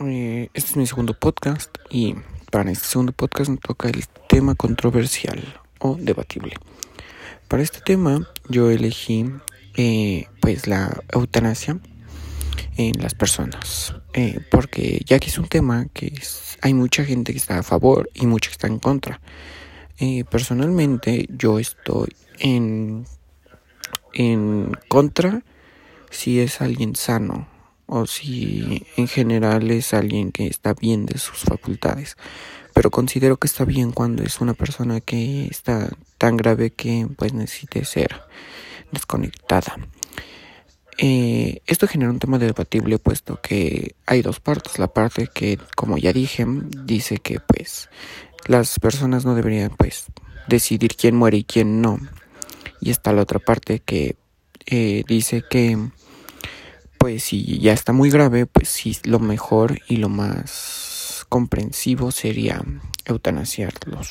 Eh, este es mi segundo podcast y para este segundo podcast me toca el tema controversial o debatible. Para este tema yo elegí eh, pues la eutanasia en las personas eh, porque ya que es un tema que hay mucha gente que está a favor y mucha que está en contra. personalmente yo estoy en, en contra si es alguien sano o si en general es alguien que está bien de sus facultades. Pero considero que está bien cuando es una persona que está tan grave que pues necesite ser desconectada. Eh, esto genera un tema debatible puesto que hay dos partes. La parte que, como ya dije, dice que pues las personas no deberían pues decidir quién muere y quién no. Y está la otra parte que eh, dice que pues si ya está muy grave, pues sí, lo mejor y lo más comprensivo sería eutanasiarlos.